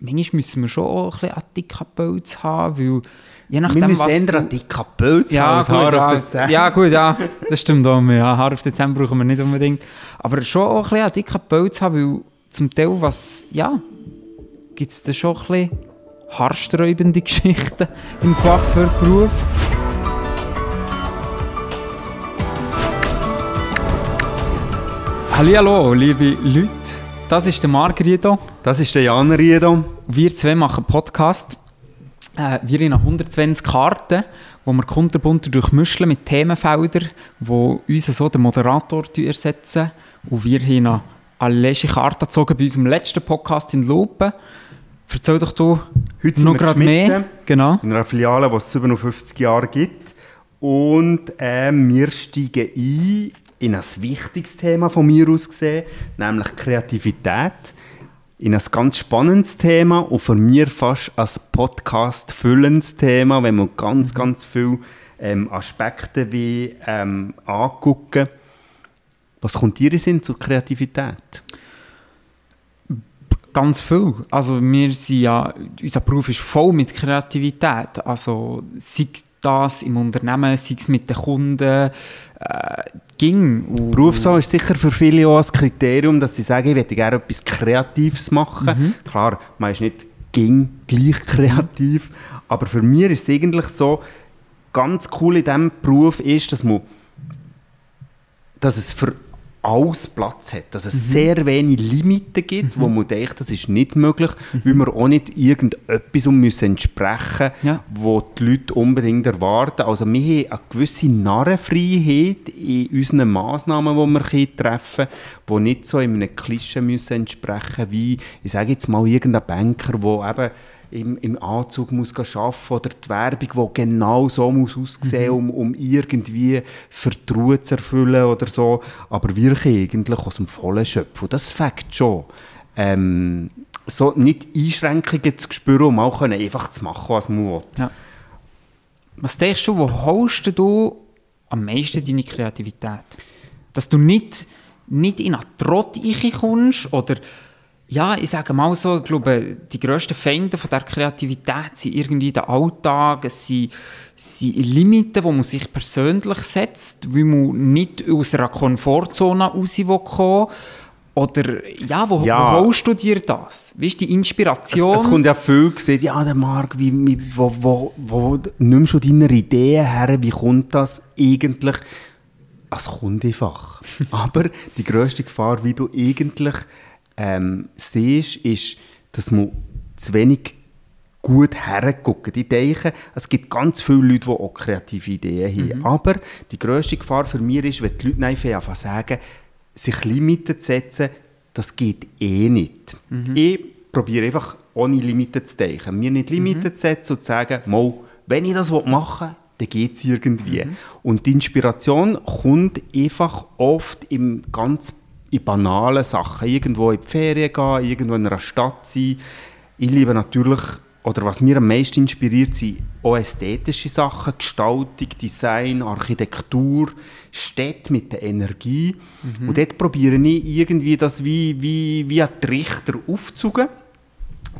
manchmal müssen wir schon auch ein bisschen dicken Pölz haben, weil je nachdem, Wir müssen was dicken Pilz ja, haben gut, Haar ja, auf der Zähne. ja, gut, ja, das stimmt auch. Ja, Haar auf Dezember brauchen wir nicht unbedingt. Aber schon auch ein bisschen dicken Pölz haben, weil zum Teil, was, ja, gibt es da schon ein bisschen haarsträubende Geschichten im Coiffeurberuf. Hallihallo, liebe Leute. Das ist der Marc Riedo. Das ist der Jan Riedo. Wir zwei machen Podcast. Äh, wir haben 120 Karten, die wir kunterbunt durchmischen mit Themenfeldern, die uns so den Moderator ersetzen. Und wir haben noch alle Karten gezogen bei unserem letzten Podcast in Lupe. Erzähl doch du Heute noch gerade mehr. Genau. In einer Filiale, die es 57 Jahre gibt. Und ähm, wir steigen ein in ein wichtiges Thema von mir aus gesehen, nämlich Kreativität. In ein ganz spannendes Thema und für mir fast als Podcast füllendes Thema, wenn man ganz, ganz viele ähm, Aspekte wie ähm, angucken. Was kommt dir in Sinn zur Kreativität? Ganz viel. Also wir sind ja, unser Beruf ist voll mit Kreativität. Also sei das im Unternehmen, sei es mit den Kunden, äh, ging. Und- Berufswahl ist sicher für viele auch ein Kriterium, dass sie sagen, ich möchte gerne etwas Kreatives machen. Klar, man ist nicht ging gleich kreativ, aber für mich ist es eigentlich so, ganz cool in diesem Beruf ist, dass, man, dass es für alles Platz hat, dass es sehr wenig Limiten gibt, wo man denkt, das ist nicht möglich, weil wir auch nicht irgendetwas um müssen entsprechen Ja. wo die Leute unbedingt erwarten. Also wir haben eine gewisse Narrenfreiheit in unseren Massnahmen, die wir treffen können, die nicht so in einem Klischee müssen entsprechen wie, ich sage jetzt mal, irgendein Banker, der eben im, im Anzug muss arbeiten oder die Werbung, die genau so muss aussehen um, um irgendwie Vertrauen zu erfüllen oder so. Aber wir können eigentlich aus dem Vollen schöpfen. Das fängt schon. Ähm, so nicht Einschränkungen zu spüren, um auch können einfach zu machen, was man will. Ja. Was denkst du, wo holst du am meisten deine Kreativität? Dass du nicht, nicht in einen Trott kommst oder ja, ich sage mal so, ich glaube, die grössten Feinde von der Kreativität sind irgendwie der Alltag, es sind, sind Limiten, die man sich persönlich setzt, weil man nicht aus einer Komfortzone raus will kommen oder ja, wo, Ja. wo holst du dir das? Wie ist die Es, Inspiration? es kommt ja viel gesehen, ja, der Marc, wie, wie, wo, wo, wo nimmst du deine Ideen her? Wie kommt das eigentlich? Es kommt einfach. Aber die grösste Gefahr, wie du eigentlich ähm, siehst, ist, dass man zu wenig gut hergucken. Ich denke, es gibt ganz viele Leute, die auch kreative Ideen haben. Aber die grösste Gefahr für mich ist, wenn die Leute einfach sagen, sich Limiten zu setzen, das geht eh nicht. Ich probiere einfach ohne Limiten zu denken. Mir nicht Limiten zu setzen und zu sagen, mal, wenn ich das machen will, dann geht es irgendwie. Und die Inspiration kommt einfach oft im ganz in banalen Sachen. Irgendwo in die Ferien gehen, irgendwo in einer Stadt sein. Ich liebe natürlich, oder was mir am meisten inspiriert, sind auch ästhetische Sachen, Gestaltung, Design, Architektur, Städte mit der Energie. Und dort probiere ich irgendwie das wie, wie, wie ein Trichter aufzugen.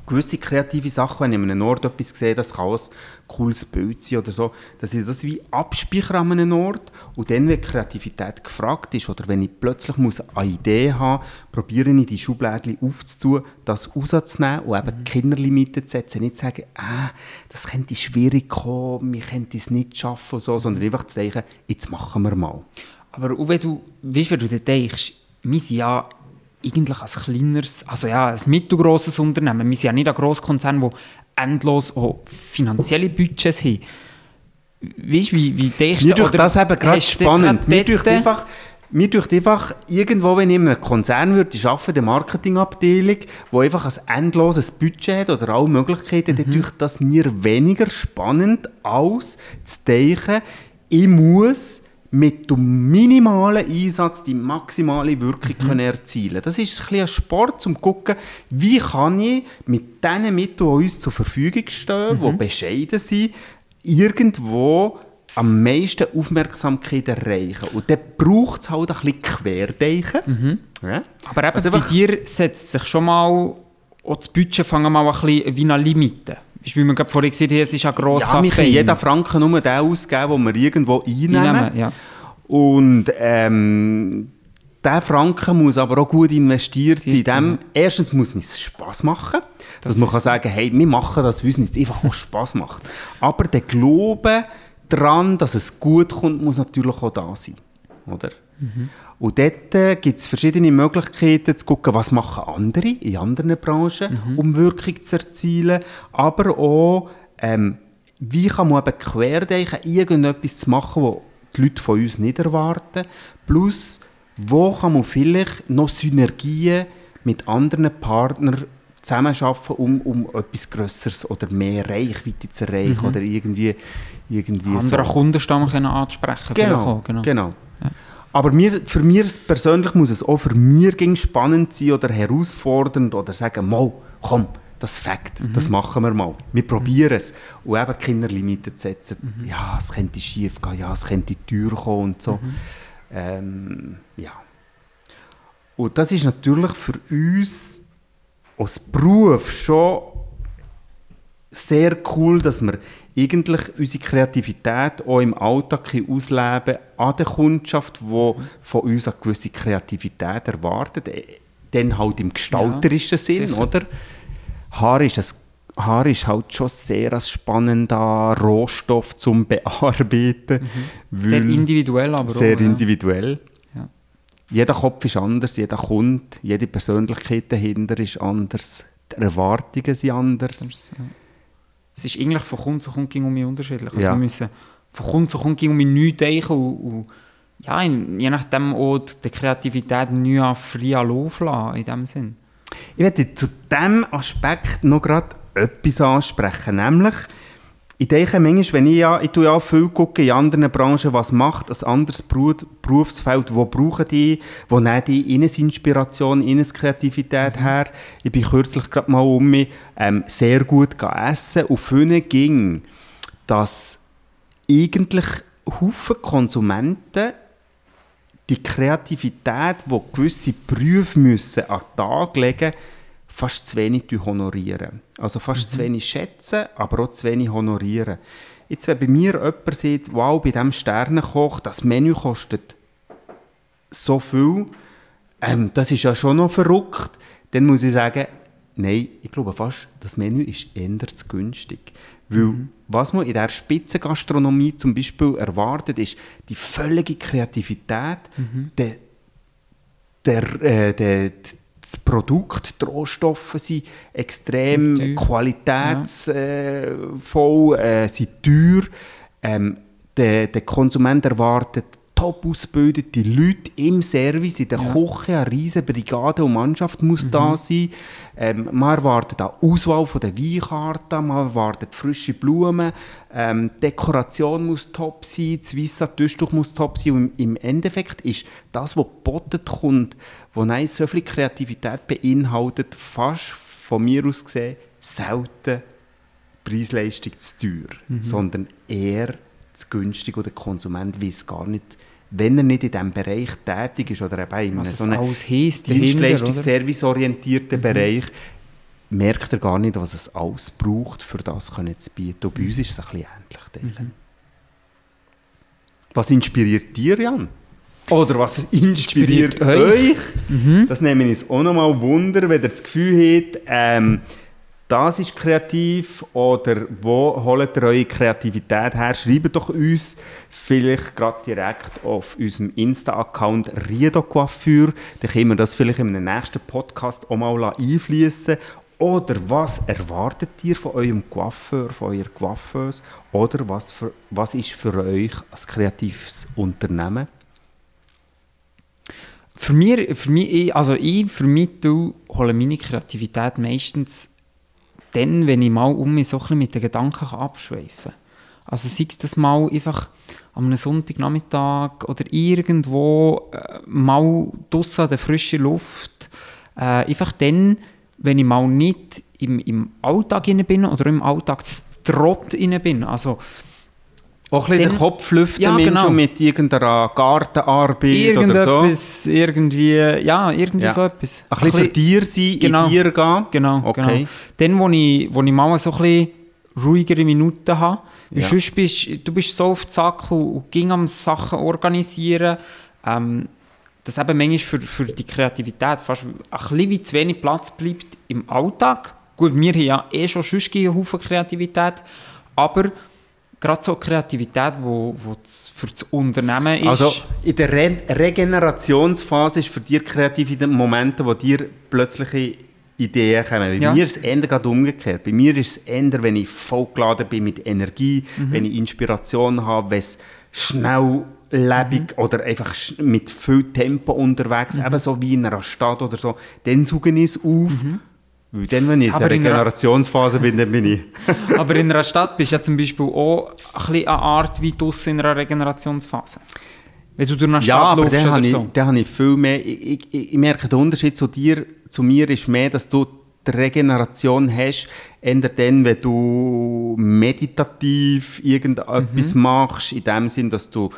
Gewisse kreative Sachen, wenn ich an einem Ort etwas sehe, das kann auch ein cooles Bild sein oder so, dass ich das wie abspeichere an einem Ort und dann, wenn die Kreativität gefragt ist oder wenn ich plötzlich muss eine Idee haben probiere ich die Schubladen aufzutun, das rauszunehmen und eben keine Limiten zu setzen, nicht zu sagen, ah, das könnte schwierig kommen, wir könnten es nicht schaffen und so, sondern einfach zu denken, jetzt machen wir mal. Aber auch wenn du, weißt, wenn du dir denkst, sind ja eigentlich ein kleineres, also ja, ein mittelgrosses Unternehmen. Wir sind ja nicht ein Grosskonzern, der endlos auch finanzielle Budgets hat. Weißt du, wie, wie denkst Mir du? durch oder das eben gerade spannend. Mir durch dort- einfach, mir einfach irgendwo, wenn ich in einem Konzern würde, ich arbeite, der Marketingabteilung, wo einfach ein endloses Budget hat oder alle Möglichkeiten, dann durch das mir weniger spannend als zu denken, ich muss mit dem minimalen Einsatz die maximale Wirkung können erzielen Das ist ein bisschen ein Sport, um zu gucken, wie kann ich mit den Mitteln, die uns zur Verfügung stehen, die bescheiden sind, irgendwo am meisten Aufmerksamkeit erreichen. Und dann braucht es halt ein bisschen Querdenken. Ja? Aber eben Also bei dir setzt sich schon mal auch das Budget fangen mal ein bisschen wie eine Limite. Du, Wie wir gerade vorhin gesehen haben, es ist ein grosser Ja, wir können jeden Franken nur den ausgeben, den wir irgendwo einnehmen. Einnehmen, ja. Und ähm, der Franken muss aber auch gut investiert sein. in dem, erstens muss es Spass machen, dass man kann sagen, hey, wir machen das, weil es uns einfach auch Spass macht. Aber der Glaube daran, dass es gut kommt, muss natürlich auch da sein. Oder? Und dort äh, gibt es verschiedene Möglichkeiten zu gucken, was machen andere in anderen Branchen, um Wirkung zu erzielen, aber auch, ähm, wie kann man eben querdenken, irgendetwas zu machen, was die Leute von uns nicht erwarten, plus wo kann man vielleicht noch Synergien mit anderen Partnern zusammenarbeiten, um, um etwas Grösseres oder mehr Reichweite zu erreichen oder irgendwie, irgendwie Anderen so. Kundenstamm können ansprechen. Genau, auch, genau. genau. Aber mir, für mich persönlich muss es auch für mich spannend sein oder herausfordernd oder sagen, mal, komm, das Fakt, Mhm. das machen wir mal. Wir probieren es. Und eben keine Limiten zu setzen. Mhm. Ja, es könnte schief gehen, ja, es könnte teuer kommen und so. Mhm. Ähm, ja. Und das ist natürlich für uns als Beruf schon sehr cool, dass wir eigentlich unsere Kreativität auch im Alltag ausleben an der Kundschaft, die von uns eine gewisse Kreativität erwartet. Äh, Dann halt im gestalterischen Sinn, sicher. oder? Haar ist, ein, Haar ist halt schon sehr ein spannender Rohstoff zum Bearbeiten. Mhm. Sehr individuell, aber sehr auch. ja. individuell. Ja. Jeder Kopf ist anders, jeder Kunde, jede Persönlichkeit dahinter ist anders, die Erwartungen sind anders. Ja. Es ist eigentlich von Kunde zu Kunde ging um mich unterschiedlich. Also Ja. wir müssen von Kunde zu Kunde ging um mich neu denken und, und ja, je nachdem auch die Kreativität neu an freien Lauf lassen, in dem Sinn. Ich werde zu diesem Aspekt noch gerade etwas ansprechen, nämlich ich denke manchmal, wenn ich ja, ich tue ja viel gucke in anderen Branchen, was macht ein anderes Beru- Berufsfeld, wo brauchen die, wo nehmen die ihnen Inspiration, ihnen Kreativität her. Ich bin kürzlich gerade mal um mich ähm, sehr gut essen und vielen ging, dass eigentlich Haufen Konsumenten die Kreativität, die gewisse Berufe müssen an den Tag legen fast zu wenig honorieren. Also fast zu wenig schätzen, aber auch zu wenig honorieren. Jetzt, wenn bei mir jemand sagt, wow, bei diesem Sternenkoch, das Menü kostet so viel, ähm, das ist ja schon noch verrückt, dann muss ich sagen, nein, ich glaube fast, das Menü ist eher zu günstig. Weil was man in der Spitzengastronomie zum Beispiel erwartet, ist die völlige Kreativität, der, der, äh, der, das Produkt, die Rohstoffe sind extrem qualitätsvoll, äh, sind teuer. Ähm, der, der Konsument erwartet top ausgebildete Leute im Service, in der Küche, eine riesige Brigade und Mannschaft muss da sein. Ähm, man erwartet eine Auswahl von der Weinkarten, man erwartet frische Blumen, ähm, die Dekoration muss top sein, das weisse Tischtuch muss top sein und im, Endeffekt ist das, was geboten kommt, wo nein, so viel Kreativität beinhaltet, fast von mir aus gesehen selten Preis-Leistung zu teuer, sondern eher zu günstig oder der Konsument weiß gar nicht, wenn er nicht in diesem Bereich tätig ist oder eben in einem so einem alles heisst dahinter, Dienstleistung, oder? serviceorientierten Bereich, merkt er gar nicht, was es alles braucht, für das können zu bieten. Und bei uns ist es ein bisschen ähnlich, ich. Was inspiriert dir, Jan? Oder was inspiriert, Inspiriert euch? euch? Das nehme ich auch nochmal Wunder, wenn ihr das Gefühl habt, ähm, das ist kreativ oder wo holt ihr eure Kreativität her? Schreibt doch uns vielleicht gerade direkt auf unserem Insta-Account Riedo Coiffure. Dann können wir das vielleicht in einem nächsten Podcast auch mal einfließen. Oder was erwartet ihr von eurem Coiffeur, von eurer Coiffeuse? Oder was, für, was ist für euch als kreatives Unternehmen? Für mich, für mich ich- also ich vermittle, hole meine Kreativität meistens dann, wenn ich mal um mich so ein bisschen mit den Gedanken abschweifen kann. Also sei es das mal einfach am Sonntagnachmittag oder irgendwo äh, mal draussen an der frischen Luft. Äh, einfach dann, wenn ich mal nicht im, im Alltag bin oder im Alltagstrott bin. Also Auch ein bisschen den Kopf lüften Ja, genau. mit irgendeiner Gartenarbeit oder so. Irgendetwas, irgendwie, ja, irgendwie Ja. so etwas. Ein bisschen für dir sein, Genau. in dir gehen. Genau, Okay. genau. Dann, wo ich, wo ich mal so ein bisschen ruhigere Minuten habe, Ja. sonst bist du bist so auf die Sache und, und ging am Sachen organisieren, ähm, dass eben manchmal für, für die Kreativität fast ein bisschen wie zu wenig Platz bleibt im Alltag. Gut, wir haben ja eh schon sonst einen Haufen Kreativität, aber gerade so Kreativität, wo, wo für das Unternehmen ist, Also in der Re Regenerationsphase ist für dich kreativ in den Momenten, wo dir plötzliche Ideen kommen. Bei Ja. mir ist es eher gerade umgekehrt. Bei mir ist es eher, wenn ich vollgeladen bin mit Energie, Mhm. wenn ich Inspiration habe, wenn es schnell lebig Mhm. oder einfach mit viel Tempo unterwegs, eben so wie in einer Stadt oder so, dann suche ich es auf. Weil dann, wenn ich in. Aber der in Regenerationsphase bin, dann bin ich... aber in einer Stadt bist du ja zum Beispiel auch ein bisschen eine Art wie draussen in einer Regenerationsphase. Wenn du durch eine Ja, Stadt aber läufst dann oder habe ich, so. dann habe ich viel mehr. Ich, ich, ich merke, der Unterschied zu dir, zu mir ist mehr, dass du die Regeneration hast, eher dann, wenn du meditativ irgendetwas Mhm. machst, in dem Sinn, dass du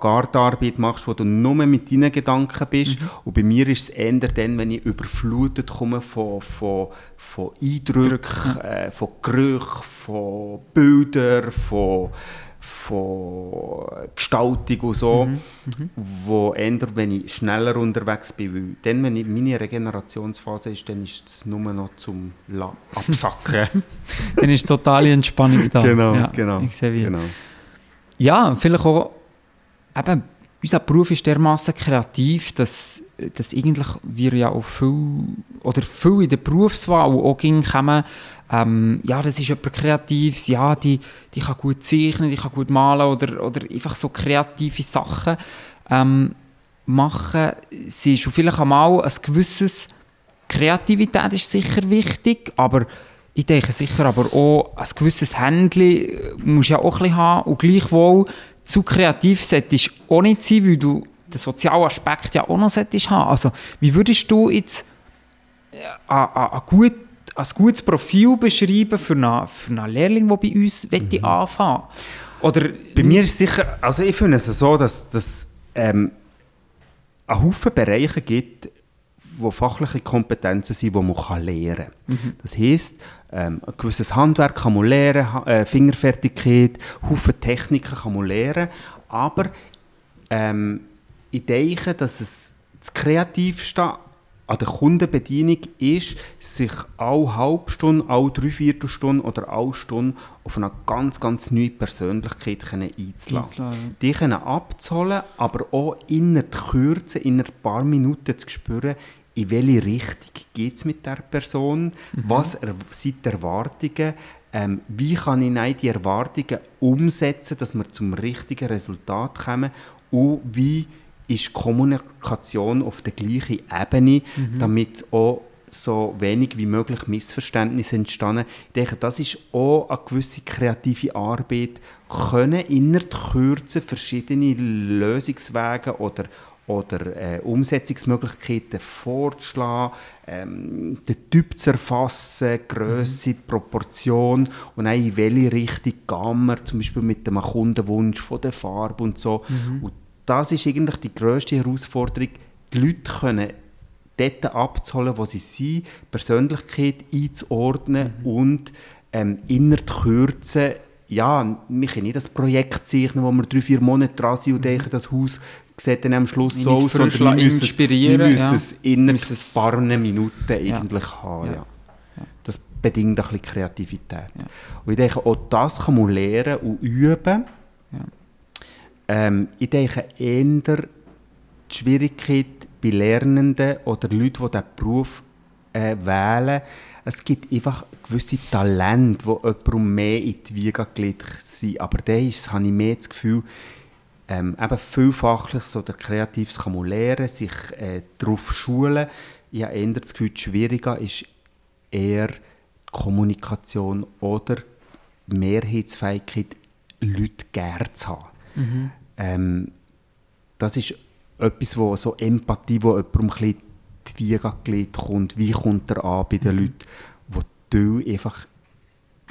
Gartenarbeit machst, wo du nur mit deinen Gedanken bist. Mhm. Und bei mir ist es eher dann, wenn ich überflutet komme von, von, von Eindrücken, äh, von Gerüchen, von Bildern, von, von Gestaltung und so, wo eher, wenn ich schneller unterwegs bin, weil dann, wenn ich meine Regenerationsphase ist, dann ist es nur noch zum La Absacken. Dann ist totale Entspannung da. genau, ja, genau. Ich sehe wie. genau. Ja, vielleicht auch, eben, unser Beruf ist dermaßen kreativ, dass, dass eigentlich wir ja auch viel, oder viel in der Berufswahl auch kommen, ähm, ja, das ist jemand Kreatives, ja, die, die kann gut zeichnen, die kann gut malen oder, oder einfach so kreative Sachen ähm, machen. Sie ist vielleicht einmal ein gewisses Kreativität ist sicher wichtig, aber ich denke sicher aber auch, ein gewisses Händchen musst du ja auch ein bisschen haben und gleichwohl zu kreativ solltest auch nicht sein, weil du den sozialen Aspekt ja auch noch solltest haben. Also wie würdest du jetzt äh, ein, ein, ein, gut, ein gutes Profil beschreiben für einen, für einen Lehrling, der bei uns mhm. anfangen Oder Bei mir ist es sicher, also ich finde es so, dass es ähm, einen Haufen Bereiche gibt, wo fachliche Kompetenzen sind, die man kann lernen kann. Das heisst, ähm, ein gewisses Handwerk kann man lernen, äh, Fingerfertigkeit, Haufen Techniken kann man lernen, aber ähm, ich denke, dass es das Kreativste an der Kundenbedienung ist, sich alle halbe Stunde, alle dreiviertel Stunde oder alle Stunde auf eine ganz, ganz neue Persönlichkeit können einzulassen. Einzulassen, Die können abzuholen, aber auch in der Kürze, in ein paar Minuten zu spüren, in welche Richtung geht es mit der Person, was er, sind die Erwartungen, ähm, wie kann ich dann die Erwartungen umsetzen, dass wir zum richtigen Resultat kommen? Und wie ist Kommunikation auf der gleichen Ebene, damit auch so wenig wie möglich Missverständnisse entstehen. Ich denke, das ist auch eine gewisse kreative Arbeit, können in der Kürze verschiedene Lösungswege oder, oder äh, Umsetzungsmöglichkeiten vorzuschlagen, ähm, den Typ zu erfassen, Größe, Proportion und auch in welche Richtung gehen wir, zum Beispiel mit dem Kundenwunsch von der Farbe und so. Und das ist eigentlich die grösste Herausforderung, die Leute können dort abzuholen, wo sie sind, Persönlichkeit einzuordnen und ähm, in der Kürze, ja, wir können nicht das Projekt zeichnen, wo wir drei, vier Monate dran sind und denken, das Haus sieht dann am Schluss so aus, sondern wir müssen, es- inspirieren, wir müssen ja. es in ein Müssen es- paar Minuten eigentlich haben. Ja. Das bedingt ein bisschen Kreativität. Und ich denke, auch das kann man lernen und üben. Ähm, ich denke, eher die Schwierigkeit bei Lernenden oder Leuten, die diesen Beruf äh, wählen, es gibt einfach gewisse Talente, die jemandem mehr in die Wiege gelegt sind. Aber da habe ich mehr das Gefühl, ähm, eben viel Fachliches oder Kreatives kann man lernen, sich äh, darauf schulen. Ich habe eher das Gefühl, das Schwierige ist eher die Kommunikation oder die Mehrheitsfähigkeit, Leute gerne zu haben. Ähm, das ist etwas, wo so Empathie, wo jemandem ein bisschen die gelegt kommt. Wie kommt er an bei den Leuten, wo du einfach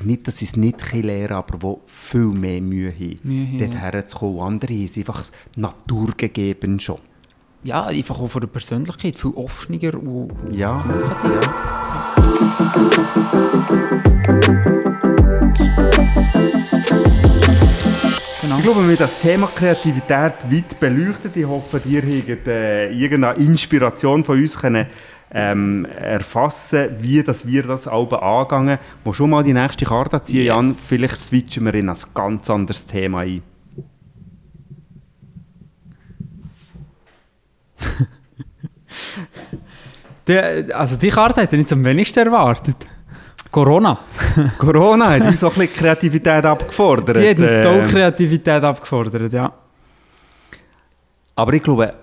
nicht, dass sie es nicht lernen aber die viel mehr Mühe haben, Mühe dort herzukommen. Andere haben es einfach naturgegeben schon. Ja, einfach auch von der Persönlichkeit viel offener und Ja, ja. Genau. Ich glaube, wir haben das Thema Kreativität weit beleuchtet. Ich hoffe, ihr habt äh, irgendeine Inspiration von uns können, ähm, erfassen wie dass wir das Alben angegangen. Wo schon mal die nächste Karte ziehen, Yes. Jan, vielleicht switchen wir in ein ganz anderes Thema ein. Die, also die Karte hätte ich nicht am wenigsten erwartet. Corona. Corona hat uns auch ein bisschen Kreativität abgefordert. Die hat uns äh, tolle Kreativität abgefordert, ja. Aber ich glaube,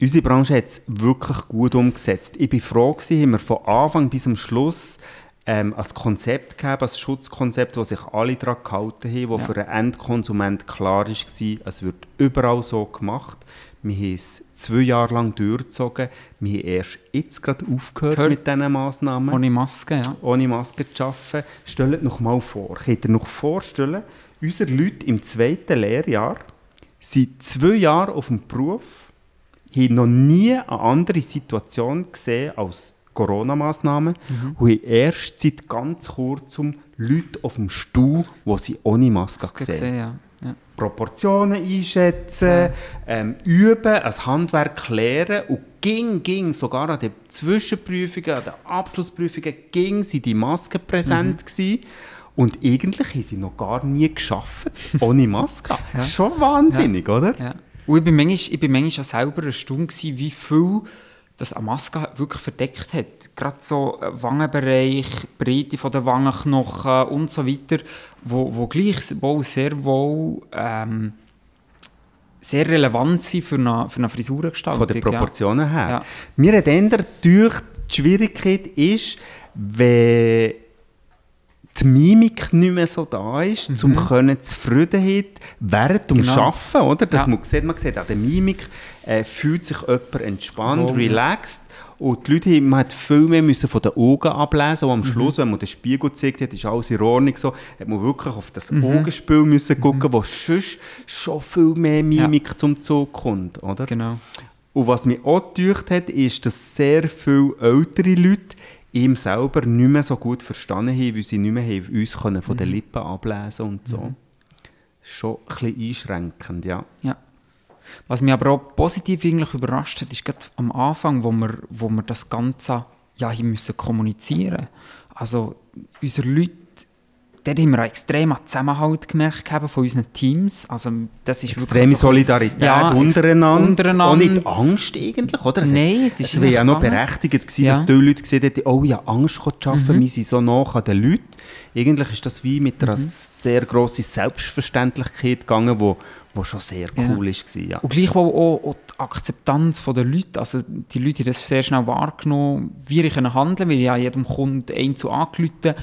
unsere Branche hat es wirklich gut umgesetzt. Ich war froh, gewesen, haben wir von Anfang bis zum Schluss ähm, ein Konzept gegeben, ein Schutzkonzept, das sich alle daran gehalten haben, wo Ja. für den Endkonsument klar war, es wird überall so gemacht. Wir haben es zwei Jahre lang durchgezogen. Wir haben erst jetzt gerade aufgehört Gehört. mit diesen Massnahmen Ohne Maske, ja. ohne Maske zu arbeiten. Stellt euch noch mal vor, könnt ihr noch vorstellen, unsere Leute im zweiten Lehrjahr sind zwei Jahre auf dem Beruf, haben noch nie eine andere Situation gesehen als Corona-Massnahmen Mhm. und haben erst seit ganz kurzem Leute auf dem Stuhl, die sie ohne Maske Das sehen. gesehen, ja. Ja. Proportionen einschätzen, ähm, üben, ein Handwerk lernen und ging, ging, sogar an den Zwischenprüfungen, an den Abschlussprüfungen, ging sie die Maske präsent gewesen. Und eigentlich haben sie noch gar nie geschafft ohne Maske. Ja. Schon wahnsinnig, oder? Ja. Und ich bin manchmal, ich bin manchmal auch selber gewesen, wie viel das eine Maske wirklich verdeckt hat. Gerade so äh, Wangenbereich, Breite von der Wangenknochen und so weiter, wo, wo gleichwohl sehr wohl ähm, sehr relevant sind für eine, für eine Frisurengestaltung. Von den Proportionen her. Ja. Mir hat eher durch die Schwierigkeit ist, wenn die Mimik nicht mehr so da ist, zum können Zufriedenheit während dem Mhm. Genau. Arbeiten, oder? Das Ja. man sieht, man sieht an der Mimik äh, fühlt sich jemand entspannt, Wohl, ja. relaxed. Und die Leute, man hat viel mehr müssen von den Augen ablesen. Und am Mhm. Schluss, wenn man den Spiegel gezeigt hat, ist alles in Ordnung. So, hat man wirklich auf das Mhm. Augenspiel müssen gucken, wo sonst schon viel mehr Mimik zum Zug kommt, oder? Genau. Und was mich auch gedacht hat, ist, dass sehr viele ältere Leute ihm selber nicht mehr so gut verstanden haben, weil sie nicht mehr haben uns können von den Mhm. Lippen ablesen und so. Schon ein bisschen einschränkend, ja. Ja. Was mich aber auch positiv eigentlich überrascht hat, ist gerade am Anfang, wo wir, wo wir das Ganze ja hier müssen kommunizieren. Also unsere Leute, dort haben wir einen extremen Zusammenhalt gemerkt gehabt von unseren Teams. Also das ist Extreme so- Solidarität Ja, untereinander. untereinander. Auch nicht Angst eigentlich, oder? Nein, es ist es wäre ja noch berechtigt gewesen, Ja. Mhm. dass die Leute gesehen hätten, oh, ich habe Angst zu arbeiten, wir sind so nah an den Leuten. Eigentlich ist das wie mit Mhm. einer sehr grossen Selbstverständlichkeit gegangen, wo, wo schon sehr Ja. cool war. Ja. Und gleichwohl auch, auch die Akzeptanz der Leute. Also die Leute haben das sehr schnell wahrgenommen, wie ich handeln kann, weil ich ja jedem Kunden einzeln angerufen habe.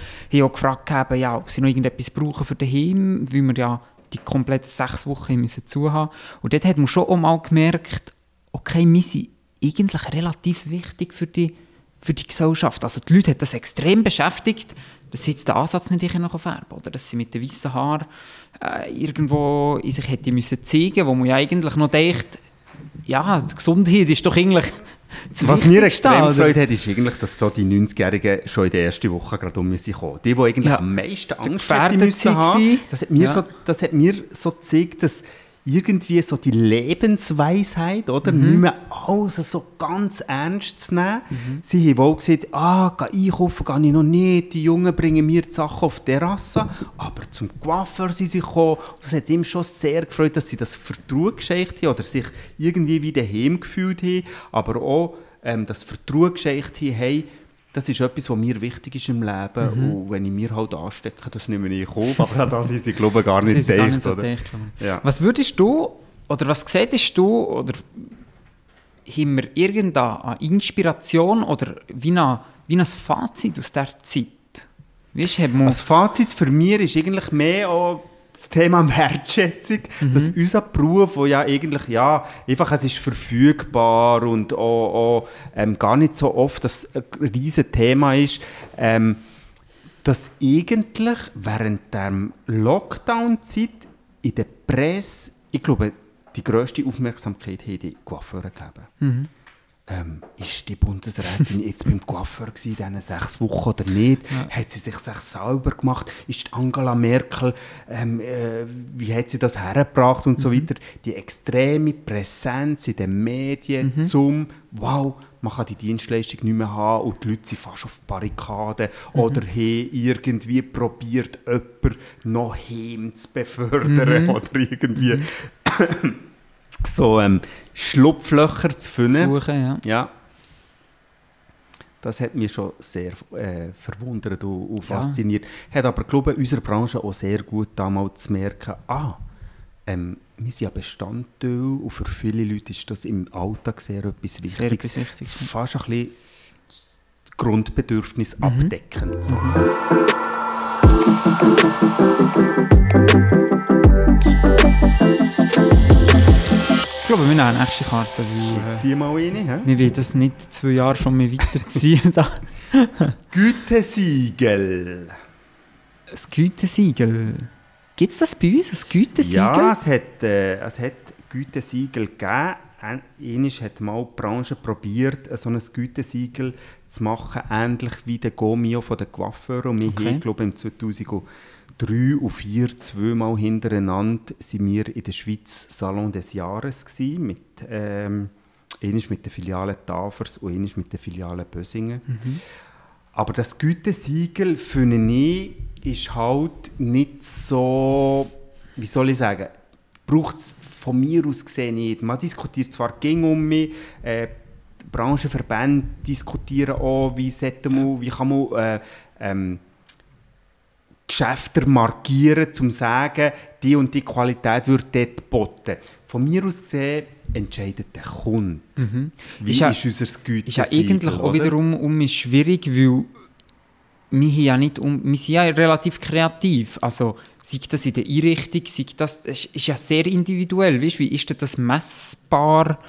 auch gefragt, haben, ja, ob sie noch irgendetwas brauchen für daheim, weil wir ja die kompletten sechs Wochen müssen zu haben. Und dort hat man schon auch mal gemerkt, okay, wir sind eigentlich relativ wichtig für die, für die Gesellschaft. Also die Leute hat das extrem beschäftigt, dass sie jetzt den Ansatz nicht noch färben oder dass sie mit den weißen Haaren äh, irgendwo in sich hätte müssen zeigen, wo man ja eigentlich noch denkt, ja, die Gesundheit ist doch eigentlich Was mir extrem oder? gefreut hat, ist eigentlich, dass so die 90-Jährigen schon in der ersten Woche gerade um mich kommen. Die, die eigentlich Ja. am meisten Angst hätten müssen haben, das hat mir, Ja. so, das hat mir so gezeigt, dass irgendwie so die Lebensweisheit, oder? Mhm. Nicht mehr alles so ganz ernst zu nehmen. Mhm. Sie haben wohl gesagt, ah, geh einkaufen gehe ich noch nicht, die Jungen bringen mir die Sachen auf die Terrasse, aber zum Coiffeur sind sie gekommen. Das hat ihm schon sehr gefreut, dass sie das Vertrauen geschenkt haben oder sich irgendwie wie daheim gefühlt haben, aber auch ähm, das Vertrauen geschenkt haben, hey, das ist etwas, was mir wichtig ist im Leben Mhm. und wenn ich mir halt anstecke, das nehme ich auf, aber das ist ich glaube gar nicht gar so dicht. Ja. Was würdest du, oder was siehst du, oder haben wir irgendeine Inspiration oder wie ein, wie ein Fazit aus dieser Zeit? Weißt, hat man, Als Fazit für mich ist eigentlich mehr auch das Thema Wertschätzung, Mhm. dass unser Beruf, wo ja eigentlich, ja, einfach es ist verfügbar und auch, auch ähm, gar nicht so oft das ein riesen Thema ist, ähm, dass eigentlich während der Lockdown-Zeit in der Presse, ich glaube, die grösste Aufmerksamkeit haben die Coiffeure gegeben. Ähm, ist die Bundesrätin jetzt beim Coiffeur gewesen, in diesen sechs Wochen oder nicht? Hat sie sich sauber gemacht? Ist Angela Merkel, ähm, äh, wie hat sie das hergebracht und so weiter? Die extreme Präsenz in den Medien zum, wow, man kann die Dienstleistung nicht mehr haben und die Leute sind fast auf Barrikaden oder haben irgendwie probiert, jemanden noch heim zu befördern oder irgendwie so ähm, Schlupflöcher zu finden. Suchen, ja. Ja. Das hat mich schon sehr äh, verwundert und, und Ja. fasziniert. Hat aber, glaube ich, unserer Branche auch sehr gut damals zu merken, ah, ähm, wir sind ja Bestandteil und für viele Leute ist das im Alltag sehr etwas Wichtiges. Sehr etwas Wichtiges. Fast ein bisschen Grundbedürfnis Mhm. abdeckend. So. Ich glaube, wir nehmen eine nächste Karte, weil äh, Zieh mal rein. He? wir wollen das nicht zwei Jahre schon mehr weiterziehen. Gütesiegel. Das Gütesiegel. Gibt es das bei uns, das Gütesiegel? Ja, es hat, äh, es hat Gütesiegel gegeben. Ein- Einmal hat mal die Branche probiert, so ein Gütesiegel zu machen, ähnlich wie der Gomio von den Coiffeuren. Und wir Okay. haben, glaube ich, im 2003 und 2004 zweimal hintereinander sind wir in der Schweiz Salon des Jahres gewesen, mit, ähm, einmal mit der Filiale Tafers und einmal mit der Filiale Bösingen. Aber das Gütesiegel, finde ich, ist halt nicht so, wie soll ich sagen, braucht es von mir aus gesehen nicht. Man diskutiert zwar ging um mich, äh, Branchenverbände diskutieren auch, wie, man, wie kann man äh, ähm, Geschäfte markieren, um zu sagen, die und die Qualität wird dort geboten. Von mir aus gesehen entscheidet der Kunde. Wie Mhm. Ist ja- ist unser ist Gütesiegel? ja eigentlich auch oder? wiederum um schwierig, weil wir, ja nicht um, wir sind ja relativ kreativ. Also, sei das in der Einrichtung, sei das, es ist ja sehr individuell. Weißt, wie ist denn das messbar?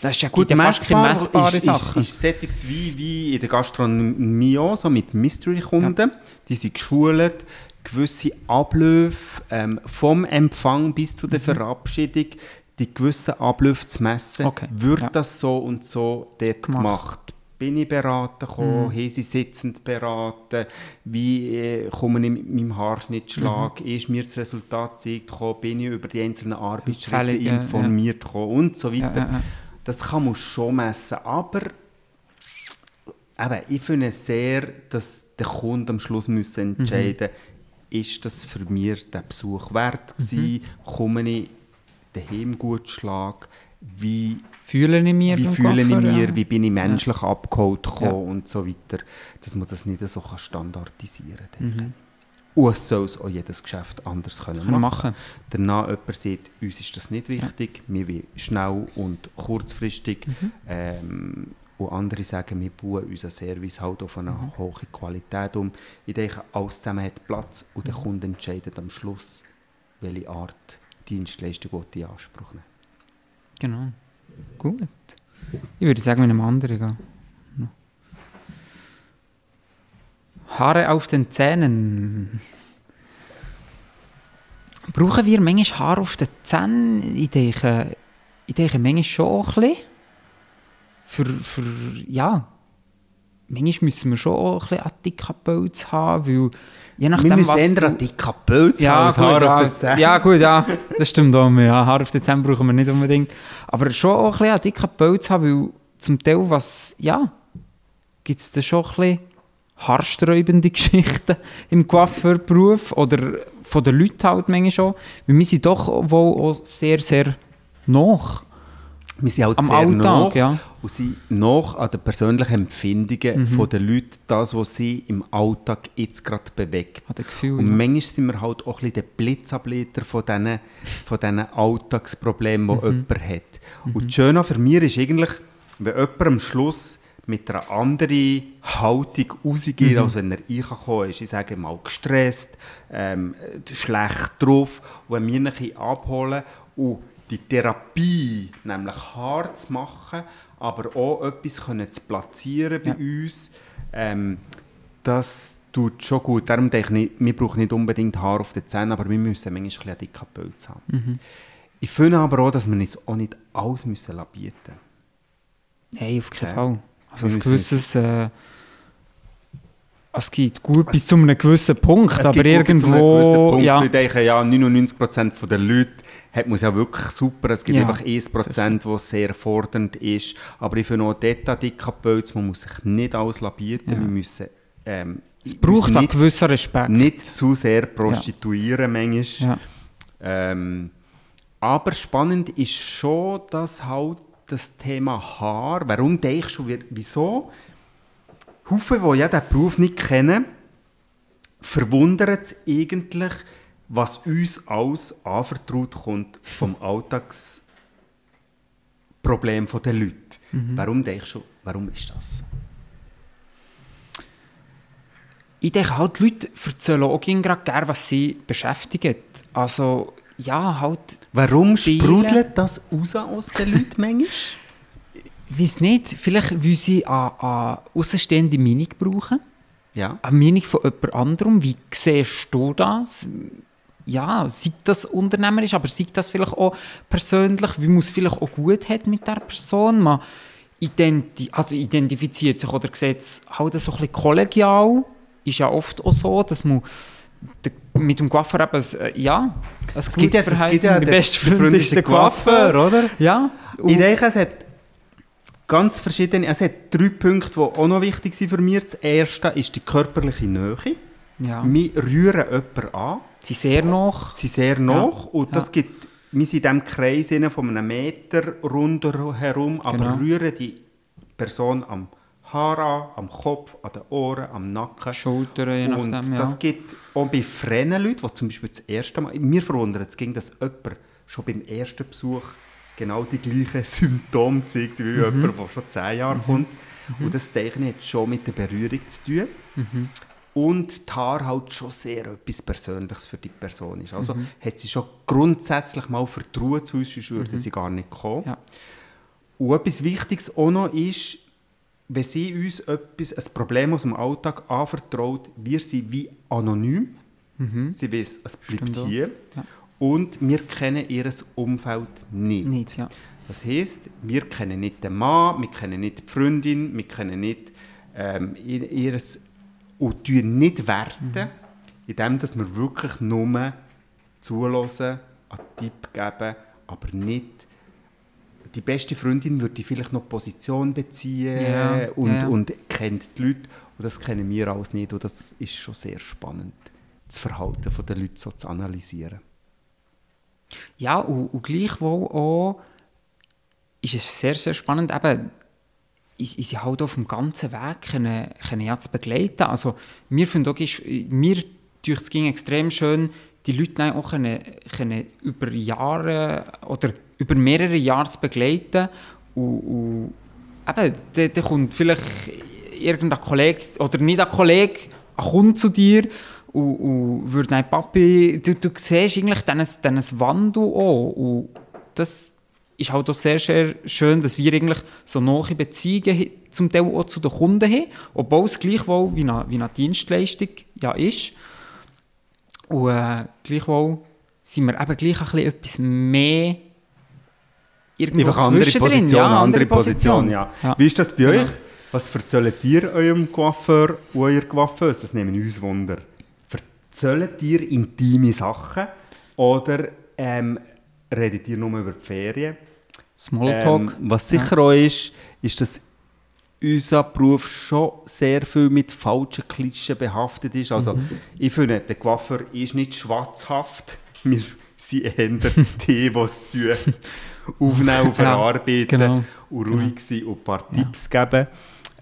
Das ist ja, Gut, ja messbar messbare ist, Sache. Ist, ist Settings wie, wie in der Gastronomie auch, so mit Mystery-Kunden. Die sind geschult, gewisse Abläufe ähm, vom Empfang bis zu der Verabschiedung, die gewissen Abläufe zu messen. Mhm. Okay, Wird ja. das so und so dort Gemacht. Mhm. gemacht? Bin ich beraten gekommen? Haben sie sitzend beraten? Wie äh, komme ich mit meinem Haarschnittschlag? Mhm. Ist mir das Resultat gezeigt gekommen? Bin ich über die einzelnen Arbeitsschritte ja. informiert gekommen? Und so weiter. Ja, ja, ja. Das kann man schon messen, aber eben, ich finde sehr, dass der Kunde am Schluss müssen entscheiden ist das für mich der Besuch wert gewesen, komme ich daheim gut schlagen, wie, Fühle ich mich wie fühle ich mich, ja. wie bin ich menschlich abgeholt gekommen Ja. und so weiter, dass man das nicht so standardisieren kann. Mhm. Und es soll es auch jedes Geschäft anders können machen. machen. Danach jemand sagt, uns ist das nicht wichtig, wir wollen schnell und kurzfristig. Mhm. Ähm, und andere sagen, wir bauen unseren Service halt auf eine Mhm. hohe Qualität um. Ich denke, alles zusammen hat Platz und Mhm. der Kunde entscheidet am Schluss, welche Art Dienstleistung er in Anspruch nimmt. Genau. Gut. Ich würde sagen, mit einem anderen gehen. Haare auf den Zähnen. Brauchen wir manchmal Haare auf den Zähnen? Ich denke, ich denke manchmal schon ein bisschen. Für, für, ja, manchmal müssen wir schon auch ein bisschen an dicke Pelz haben, weil je nachdem, wir müssen was eher du- an dicke Pilz ja, haben als gut, Haar ja, auf der Zähne. ja, gut, ja, das stimmt auch. Ja, Haar auf den Zähnen brauchen wir nicht unbedingt. Aber schon auch ein bisschen einen dicken Pelz haben, weil zum Teil was, ja, gibt es da schon ein bisschen haarsträubende Geschichten im Coiffeurberuf oder von den Leuten halt manchmal schon. Weil wir sind doch wohl auch sehr, sehr nach. Wir sind halt Am sehr Alltag, nach ja. Mhm. und sind nach an den persönlichen Empfindungen von den Leuten, das, was sie im Alltag jetzt gerade bewegt. Hat ein Gefühl, Und ja. manchmal sind wir halt auch ein bisschen der Blitzableiter von diesen, von diesen Alltagsproblemen, die Mhm. jemand hat. Und das Schöne für mich ist eigentlich, wenn jemand am Schluss mit einer anderen Haltung rausgeht, Mhm. als wenn er reingekommen ist. Ich sage mal gestresst, ähm, schlecht drauf. Und wenn wir ihn ein abholen und die Therapie, nämlich hart zu machen, aber auch etwas können zu platzieren bei uns, ähm, das, tut schon gut. Darum denke ich, wir brauchen nicht unbedingt Haar auf den Zähnen, aber wir müssen manchmal ein dicken Pelz haben. Mhm. Ich finde aber auch, dass wir uns auch nicht alles müssen bieten müssen. Nein, auf keinen Ja. Fall. Also ein gewisses... Äh, es geht gut bis zu einem gewissen Punkt, Es aber gibt irgendwo... Punkt, ja, Ich denke, ja, 99% der Leute hat man es ja wirklich super. Es gibt Ja, einfach 1%, wo sehr fordernd ist. Aber ich finde auch dort Pelz, man muss sich nicht alles bieten. Ja. Wir müssen, ähm, es braucht einen gewissen Respekt. nicht zu sehr prostituieren manchmal. Ja. Ähm, aber spannend ist schon, dass halt das Thema Haar, warum denkst du, wie- wieso? Haufen, die ja diesen Beruf nicht kennen, verwundert es eigentlich, was uns alles anvertraut kommt vom Alltagsproblem der Leute. Warum denkst du, warum ist das? Ich denke halt, die Leute erzählen auch gerade gerne, was sie beschäftigt. Also, ja, halt... Warum Teilen. sprudelt das raus aus den Leuten manchmal? Ich weiß nicht, vielleicht weil sie eine, eine außenstehende Meinung brauchen. Ja. Eine Meinung von jemand anderem. Wie siehst du das? Ja, sei das unternehmerisch, aber sei das vielleicht auch persönlich, wie man es vielleicht auch gut hat mit der Person. Man identi also identifiziert sich oder sieht es halt so ein bisschen kollegial. Ist ja oft auch so, dass man mit dem Coiffeur eben, ein, äh, ja, Es gibt ja, es gibt ja Mein bester Freund ist der Coiffeur. oder? Ja, Ich denke, es hat ganz verschiedene, es hat drei Punkte, die auch noch wichtig sind für mich. Das erste ist die körperliche Nähe. ja. Wir rühren jemanden an, sie sind sehr noch. sie sehr nach und das Ja. gibt, wir sind in diesem Kreis von einem Meter rundherum, aber Genau. rühren die Person am Haar an, am Kopf, an den Ohren, am Nacken. Schultern, je Und nachdem, ja. das gibt auch bei fremden Leuten, die zum Beispiel das erste Mal, mir verwundert es, ging, dass jemand schon beim ersten Besuch genau die gleichen Symptome zeigt wie Mhm. jemand, der schon zehn Jahre kommt. Und das ich hat schon mit der Berührung zu tun. Mhm. Und die Haare halt schon sehr etwas Persönliches für die Person ist. Mhm. Also hat sie schon grundsätzlich mal Vertrauen zu uns, sonst würde sie gar nicht kommen. Mhm. Ja. Und etwas Wichtiges auch noch ist, wenn sie uns etwas, ein Problem aus dem Alltag anvertraut, wir sind wie anonym. Sie wissen, es bleibt Mhm. Stimmt hier. Ja. Und wir kennen ihr Umfeld nicht. Nicht, ja. Das heisst, wir kennen nicht den Mann, wir kennen nicht die Freundin, wir kennen nicht ähm, ihr, ihres und tun nicht werten, Mhm. indem dass wir wirklich nur zulassen, einen Tipp geben, aber nicht die beste Freundin würde vielleicht noch Position beziehen Ja, und, ja. und kennt die Leute und das kennen wir alles nicht und das ist schon sehr spannend, das Verhalten der Leute so zu analysieren. Ja, und, und gleichwohl auch ist es sehr, sehr spannend, eben, sie halt auf dem ganzen Weg können, können ja zu begleiten. Also, mir finde auch, ist, mir es ging extrem schön, die Leute auch können, können über Jahre oder über mehrere Jahre zu begleiten und, und eben, da, da kommt vielleicht irgendein Kollege oder nicht ein Kollege, ein Kunde zu dir und, und würde sagen, Papi, du, du siehst eigentlich diesen, Wandel auch und das ist halt auch sehr, sehr schön, dass wir eigentlich so nahe Beziehungen zum Teil auch zu den Kunden haben, obwohl es gleichwohl wie eine, wie eine Dienstleistung ja ist. Und äh, gleichwohl sind wir eben gleich ein bisschen etwas mehr irgendwo Einfach andere. Position, ja, andere Position, ja. Ja. Wie ist das bei Genau. euch? Was erzählt ihr eurem Coiffeur und eurer Coiffeuse? Das nehmen uns Wunder. Erzählt ihr intime Sachen oder ähm, redet ihr nur über die Ferien? Smalltalk. Ähm, was sicher auch ist, ist, dass unser Beruf schon sehr viel mit falschen Klischees behaftet ist. Also, Mhm. ich finde, der Coiffeur ist nicht schwatzhaft. Wir sind eher die, die es tun, aufnehmen und verarbeiten genau. und ruhig sein und ein paar Tipps geben.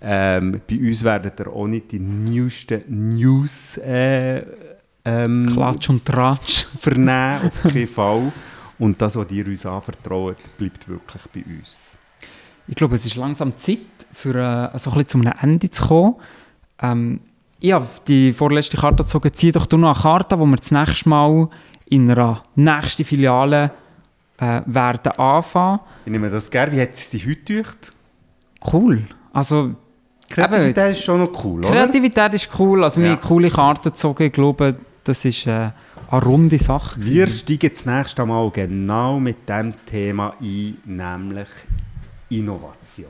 Ähm, bei uns werden ihr auch nicht die neuesten News äh, ähm, Klatsch und Tratsch. vernehmen, auf keinen Fall. Und das, was ihr uns anvertraut, bleibt wirklich bei uns. Ich glaube, es ist langsam Zeit, für äh, so ein bisschen zu einem Ende zu kommen. Ähm, ich habe die vorletzte Karte gezogen. Zieh doch du noch eine Karte, wo wir das nächste Mal in einer nächsten Filiale äh, werden anfangen. Ich nehme das gerne. Wie hat es sich heute gedacht? Cool. Also, Kreativität ist schon noch cool, oder? Kreativität ist cool, also wir Ja. haben coole Karten gezogen, ich glaube, das ist äh, eine runde Sache. gewesen. Wir steigen das nächste Mal genau mit dem Thema ein, nämlich Innovation.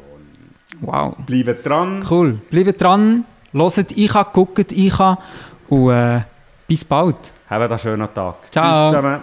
Wow, Bleibt dran. cool. Bleibt dran, hört ich guckt ich und äh, bis bald. Habt einen schönen Tag. Ciao. Tschüss zusammen.